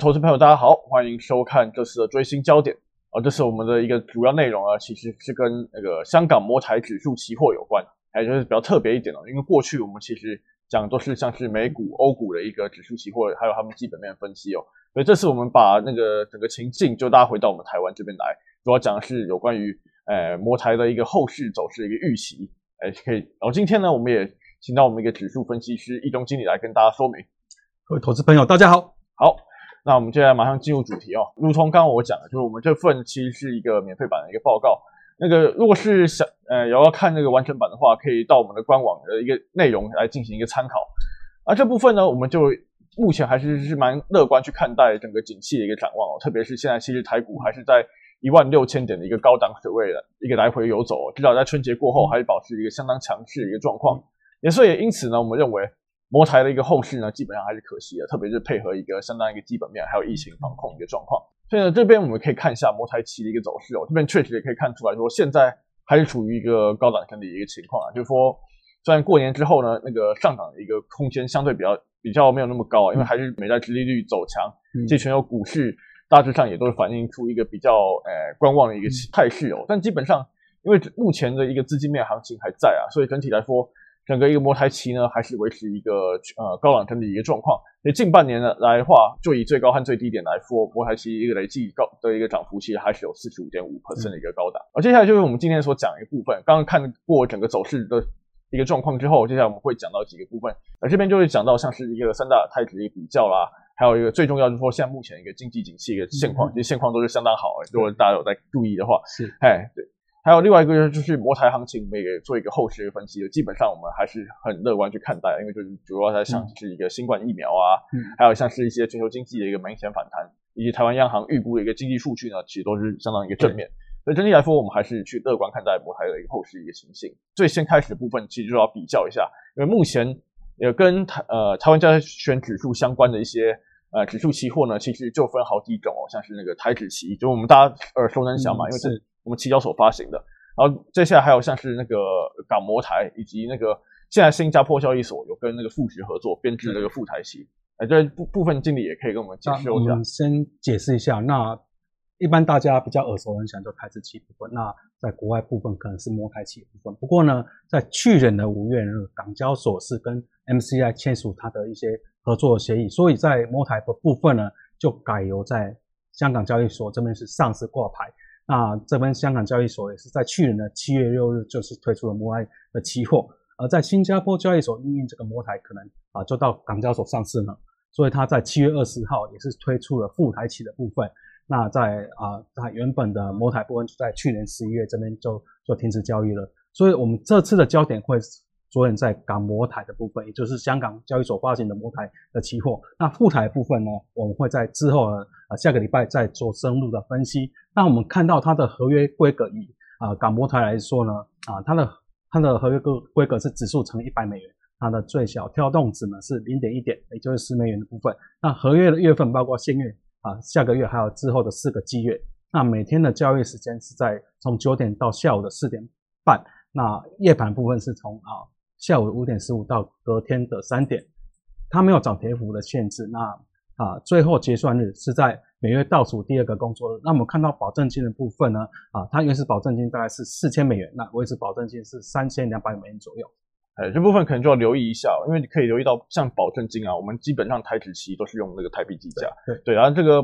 投资朋友，大家好，欢迎收看这次的追星焦点啊。这是我们的一个主要内容啊，其实是跟那个香港摩台指数期货有关，还就是比较特别一点哦。因为过去我们其实讲都是像是美股、欧股的一个指数期货，还有他们基本面分析哦。所以这次我们把那个整个情境就大家回到我们台湾这边来，主要讲的是有关于呃摩台的一个后市走势的一个预期，哎可以。然后今天呢，我们也请到我们一个指数分析师易中经理来跟大家说明。各位投资朋友，大家好，好。那我们接下来马上进入主题哦。如同刚刚我讲的，就是我们这份其实是一个免费版的一个报告。那个如果是想呃有要看那个完整版的话，可以到我们的官网的一个内容来进行一个参考。而这部分呢，我们就目前还是是蛮乐观去看待整个景气的一个展望哦。特别是现在其实台股还是在一万六千点的一个高档水位的一个来回游走，至少在春节过后还是保持一个相当强势的一个状况。也所以因此呢，我们认为。摩台的一个后市呢，基本上还是可惜的，特别是配合一个相当一个基本面，还有疫情防控一个状况。所以呢，这边我们可以看一下茅台期的一个走势哦。这边确实也可以看出来说，现在还是处于一个高档整理的一个情况啊。就是说，虽然过年之后呢，那个上涨的一个空间相对比较比较没有那么高啊，因为还是美债殖利率走强，其实全球股市大致上也都是反映出一个比较呃观望的一个态势哦。但基本上，因为目前的一个资金面行情还在啊，所以整体来说。整个一个摩台期呢，还是维持一个呃高档整理一个状况。所以近半年呢来的话，就以最高和最低点来说，摩台期一个累计高的一个涨幅，其实还是有四十五点五 percent 的一个高档。而接下来就是我们今天所讲一个部分。刚刚看过整个走势的一个状况之后，接下来我们会讲到几个部分。而这边就会讲到像是一个三大台指的一个比较啦，还有一个最重要就是说，现在目前一个经济景气一个现况，其实现况都是相当好。如果大家有在注意的话，是，哎，对。还有另外一个就是摩台行情，我们也做一个后市的分析。基本上我们还是很乐观去看待，因为就是主要在想是一个新冠疫苗啊，还有像是一些全球经济的一个明显反弹，以及台湾央行预估的一个经济数据呢，其实都是相当一个正面。所以整体来说，我们还是去乐观看待摩台的一个后市一个情形。最先开始的部分，其实就要比较一下，因为目前也跟台呃台湾加权指数相关的一些呃指数期货呢，其实就分好几种哦，像是那个台指期，就我们大家耳熟能详嘛，因为是。我们期交所发行的，然后接下来还有像是那个港摩台，以及那个现在新加坡交易所有跟那个富时合作编制那个富台期，哎，这部部分经理也可以跟我们解释一下。我们先解释一下，那一般大家比较耳熟能详就台资期部分，那在国外部分可能是摩台期部分。不过呢，在去年的五月，港交所是跟 MCI 签署它的一些合作协议，所以在摩台的部分呢，就改由在香港交易所这边是上市挂牌。那这边香港交易所也是在去年的七月六日就是推出了摩台的期货，而在新加坡交易所因应这个摩台可能啊就到港交所上市了，所以它在七月二十号也是推出了副台期的部分。那在啊它原本的摩台部分就在去年十一月这边就就停止交易了，所以我们这次的焦点会。着眼在港模台的部分，也就是香港交易所发行的模台的期货。那副台部分呢，我们会在之后呢，啊下个礼拜再做深入的分析。那我们看到它的合约规格，以啊港模台来说呢，啊它的它的合约规规格是指数乘一百美元，它的最小跳动值呢是零点一点，也就是十美元的部分。那合约的月份包括现月啊下个月还有之后的四个季月。那每天的交易时间是在从九点到下午的四点半。那夜盘部分是从啊。下午五点十五到隔天的三点，它没有涨跌幅的限制。那啊，最后结算日是在每月倒数第二个工作日。那我们看到保证金的部分呢，啊，它原始保证金大概是四千美元，那维持保证金是三千两百美元左右。哎，这部分可能就要留意一下，因为你可以留意到，像保证金啊，我们基本上台指期都是用那个台币计价。对对，然后这个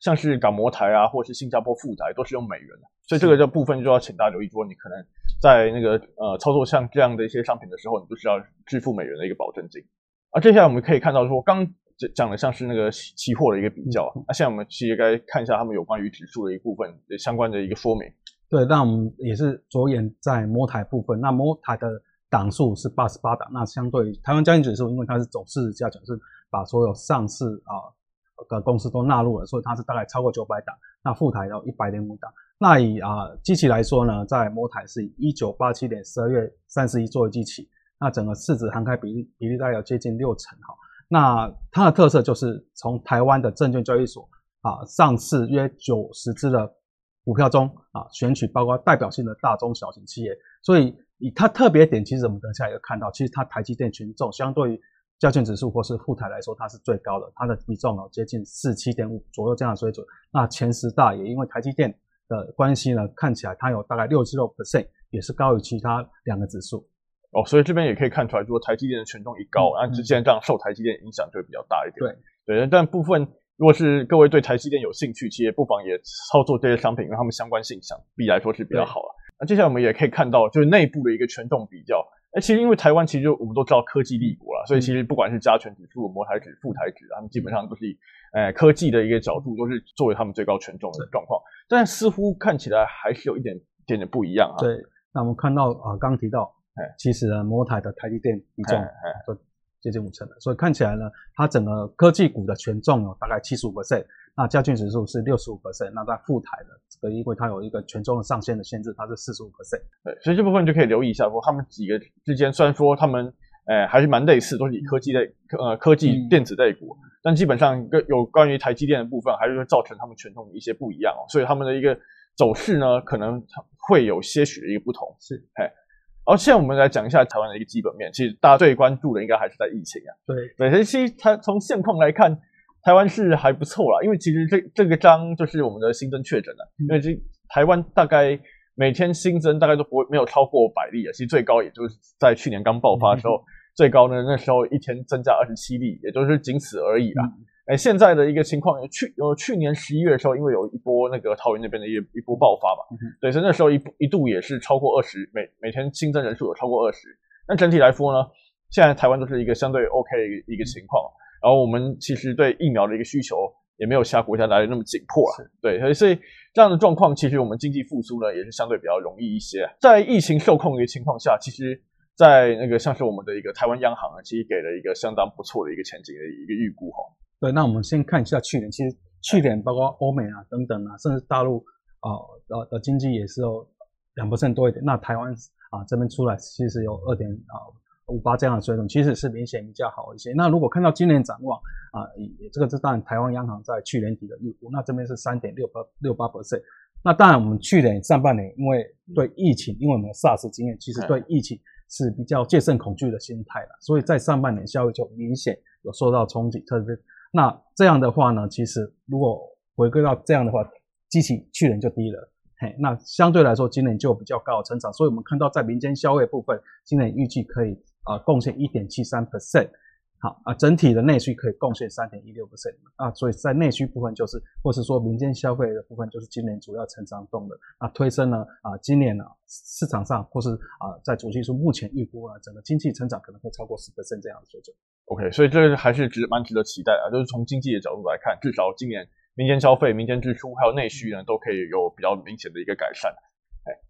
像是港摩台啊，或是新加坡富台都是用美元的，所以这个这部分就要请大家留意，说你可能。在那个呃操作像这样的一些商品的时候，你就需要支付美元的一个保证金。而接下来我们可以看到说，刚讲讲的像是那个期货的一个比较，那现在我们其实该看一下他们有关于指数的一部分相关的一个说明。对，那我们也是着眼在摩台部分。那摩台的档数是八十八档，那相对于台湾交易指数，因为它是走市值加权，是把所有上市啊的公司都纳入了，所以它是大概超过九百档。那副台有一百零五档。那以啊机器来说呢，在摩台是一九八七年十二月三十一作为机器，那整个市值涵盖比例比例大概有接近六成哈。那它的特色就是从台湾的证券交易所啊上市约九十只的股票中啊选取包括代表性的大中小型企业，所以以它特别点，其实我们等下也看到，其实它台积电群众相对于加权指数或是富台来说，它是最高的，它的比重哦接近四七点五左右这样的水准。那前十大也因为台积电的关系呢，看起来它有大概六十六 percent，也是高于其他两个指数。哦，所以这边也可以看出来，如果台积电的权重一高，那之前这样受台积电影响就会比较大一点。对对，但部分如果是各位对台积电有兴趣，其实不妨也操作这些商品，因为它们相关性相比来说是比较好了。那接下来我们也可以看到，就是内部的一个权重比较。那其实因为台湾其实我们都知道科技立国了，所以其实不管是加权指数、摩台指、富台指，他们基本上都是以呃科技的一个角度，都是作为他们最高权重的状况。但似乎看起来还是有一点点点不一样啊。对，那我们看到啊，刚刚提到，哎，其实呢，摩台的台积电比重都接近五成了，所以看起来呢，它整个科技股的权重有大概七十五 percent。那加权指数是六十五 percent，那在副台的这个，因为它有一个权重的上限的限制，它是四十五 percent。对，所以这部分就可以留意一下，说他们几个之间虽然说他们，诶还是蛮类似，都是以科技类，呃科技电子类股，但基本上跟有关于台积电的部分，还是会造成他们权重的一些不一样哦。所以他们的一个走势呢，可能会有些许的一个不同。是，嘿，然后现在我们来讲一下台湾的一个基本面，其实大家最关注的应该还是在疫情啊。对，对，其实它从现况来看。台湾是还不错啦，因为其实这这个章就是我们的新增确诊了，因为这台湾大概每天新增大概都不会没有超过百例啊，其实最高也就是在去年刚爆发的时候，最高呢那时候一天增加二十七例，也就是仅此而已啦。哎，现在的一个情况，去呃去年十一月的时候，因为有一波那个桃园那边的一一波爆发嘛，对，所以那时候一一度也是超过二十，每每天新增人数有超过二十。那整体来说呢，现在台湾都是一个相对 OK 的一个情况。然后我们其实对疫苗的一个需求也没有其他国家来的那么紧迫了，对，所以所以这样的状况，其实我们经济复苏呢也是相对比较容易一些。在疫情受控的情况下，其实，在那个像是我们的一个台湾央行啊，其实给了一个相当不错的一个前景的一个预估哈。对，那我们先看一下去年，其实去年包括欧美啊等等啊，甚至大陆啊的的经济也是有两 percent 多一点。那台湾啊这边出来其实有二点啊。五八这样的水准其实是明显比较好一些。那如果看到今年展望啊，这个是当然台湾央行在去年底的预估，那这边是三点六八六八 percent。那当然我们去年上半年因为对疫情，因为我们 SARS 经验，其实对疫情是比较戒慎恐惧的心态了，所以在上半年消费就明显有受到冲击。特别那这样的话呢，其实如果回归到这样的话，机器去年就低了。嘿，那相对来说今年就比较高的成长，所以我们看到在民间消费部分，今年预计可以。啊，贡献一点七三 percent，好啊，整体的内需可以贡献三点一六 percent 啊，所以在内需部分就是，或是说民间消费的部分就是今年主要成长动的啊，推升了啊，今年呢市场上或是啊在主计处目前预估啊，整个经济成长可能会超过十 percent 这样的水准。OK，所以这个还是值蛮值得期待啊，就是从经济的角度来看，至少今年民间消费、民间支出还有内需呢，都可以有比较明显的一个改善。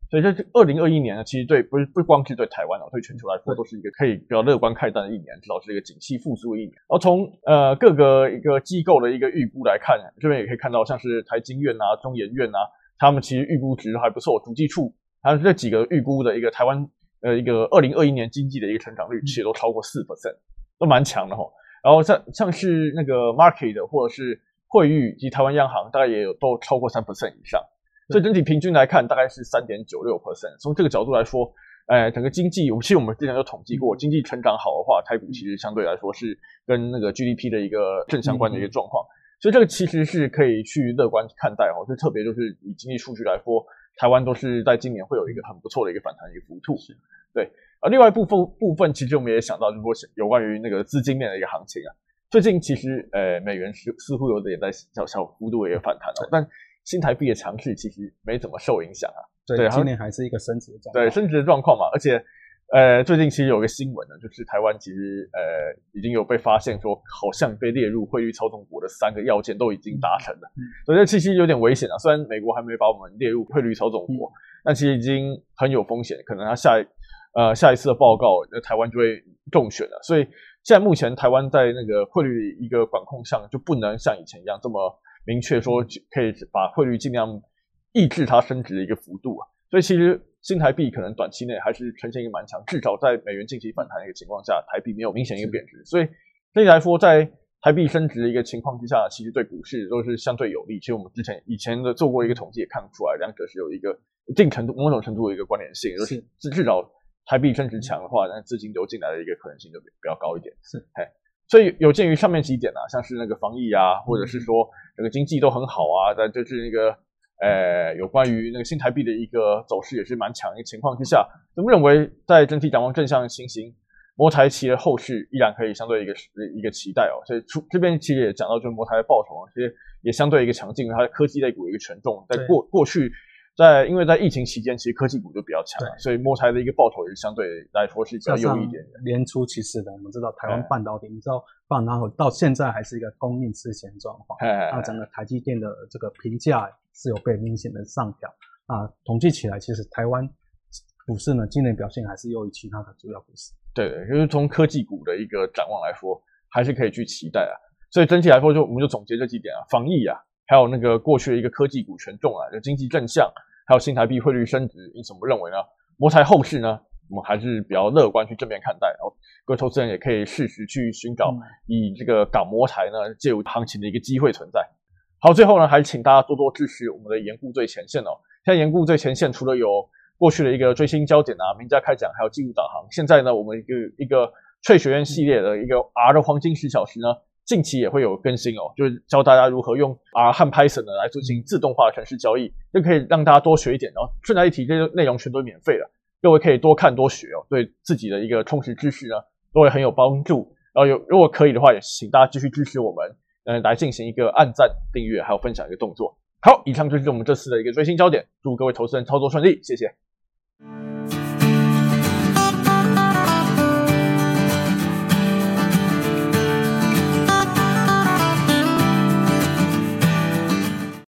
所以这二零二一年呢，其实对不是不光是对台湾哦，对全球来说都是一个可以比较乐观看待的一年，至少是一个景气复苏的一年。然后从呃各个一个机构的一个预估来看，这边也可以看到，像是台经院啊、中研院啊，他们其实预估值还不错。主计处还有这几个预估的一个台湾呃一个二零二一年经济的一个成长率，其实都超过四 percent，都蛮强的哈。然后像像是那个 market 或者是汇率及台湾央行，大概也有都超过三 percent 以上。所以整体平均来看，大概是三点九六 percent。从这个角度来说，哎，整个经济，我其实我们之前有统计过，经济成长好的话，台股其实相对来说是跟那个 GDP 的一个正相关的一个状况。所以这个其实是可以去乐观看待哦。就特别就是以经济数据来说，台湾都是在今年会有一个很不错的一个反弹一个幅度。对。而另外部分部分，其实我们也想到，就是说有关于那个资金面的一个行情啊。最近其实，呃，美元似似乎有点在小小幅度的一个反弹哦，但。新台币的强势其实没怎么受影响啊，对，今年还是一个升值的状对升值的状况嘛，而且呃最近其实有个新闻呢，就是台湾其实呃已经有被发现说好像被列入汇率操纵国的三个要件都已经达成了，所以这其实有点危险啊。虽然美国还没把我们列入汇率操纵国，但其实已经很有风险，可能他下一呃下一次的报告，那台湾就会中选了。所以现在目前台湾在那个汇率一个管控上就不能像以前一样这么。明确说可以把汇率尽量抑制它升值的一个幅度啊，所以其实新台币可能短期内还是呈现一个蛮强，至少在美元近期反弹的一个情况下，台币没有明显一个贬值，所以所以来说，在台币升值的一个情况之下，其实对股市都是相对有利。其实我们之前以前的做过一个统计，也看得出来，两者是有一个一定程度、某种程度的一个关联性，就是。至至少台币升值强的话，那资金流进来的一个可能性就比比较高一点。是，哎，所以有鉴于上面几点啊，像是那个防疫啊，或者是说这个经济都很好啊，但就是那个呃，有关于那个新台币的一个走势也是蛮强的情况之下，我们认为在整体展望正向的情形。摩台企的后续依然可以相对一个一个期待哦，所以出这边其实也讲到，就是摩台的报酬其实也相对一个强劲，它的科技类股一个权重，在过过去在因为在疫情期间，其实科技股就比较强，所以摩台的一个报酬也是相对来说是比较优一点的。年初其实的，我们知道台湾半导体，你知道半导体到现在还是一个供应失前状况，那整个台积电的这个评价是有被明显的上调啊。统计起来，其实台湾股市呢今年表现还是优于其他的主要股市。对对，就是从科技股的一个展望来说，还是可以去期待啊。所以整体来说，就我们就总结这几点啊，防疫啊，还有那个过去的一个科技股权重啊，就经济正向，还有新台币汇率升值，因此我们认为呢，摩台后市呢，我们还是比较乐观去正面看待。然后各位投资人也可以适时去寻找以这个港摩台呢介入行情的一个机会存在。好，最后呢，还是请大家多多支持我们的研固最前线哦。现在研固最前线除了有过去的一个追星焦点啊，名家开讲，还有记录导航。现在呢，我们一个一个翠学院系列的一个 R 的黄金十小时呢，近期也会有更新哦，就是教大家如何用 R 和 Python 呢来进行自动化的城市交易，就可以让大家多学一点。然后顺带一提，这些内容全都免费的，各位可以多看多学哦，对自己的一个充实知识呢，都会很有帮助。然后有如果可以的话，也请大家继续支持我们，嗯，来进行一个按赞、订阅还有分享一个动作。好，以上就是我们这次的一个追星焦点，祝各位投资人操作顺利，谢谢。